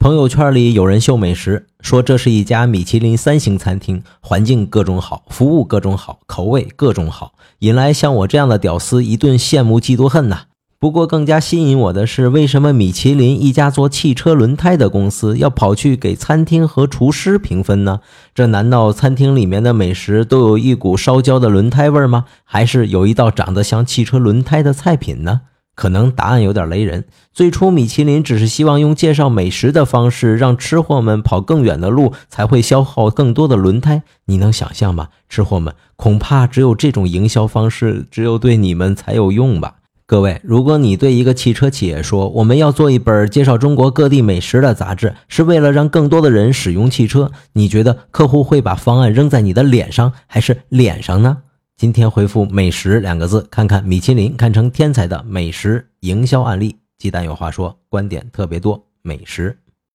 朋友圈里有人秀美食，说这是一家米其林三星餐厅，环境各种好，服务各种好，口味各种好，引来像我这样的屌丝一顿羡慕嫉妒恨呐。不过更加吸引我的是，为什么米其林一家做汽车轮胎的公司要跑去给餐厅和厨师评分呢？这难道餐厅里面的美食都有一股烧焦的轮胎味吗？还是有一道长得像汽车轮胎的菜品呢？可能答案有点雷人。最初，米其林只是希望用介绍美食的方式，让吃货们跑更远的路，才会消耗更多的轮胎。你能想象吗？吃货们，恐怕只有这种营销方式，只有对你们才有用吧。各位，如果你对一个汽车企业说，我们要做一本介绍中国各地美食的杂志，是为了让更多的人使用汽车，你觉得客户会把方案扔在你的脸上，还是脸上呢？今天回复“美食”两个字，看看米其林堪称天才的美食营销案例。鸡蛋有话说，观点特别多，美食。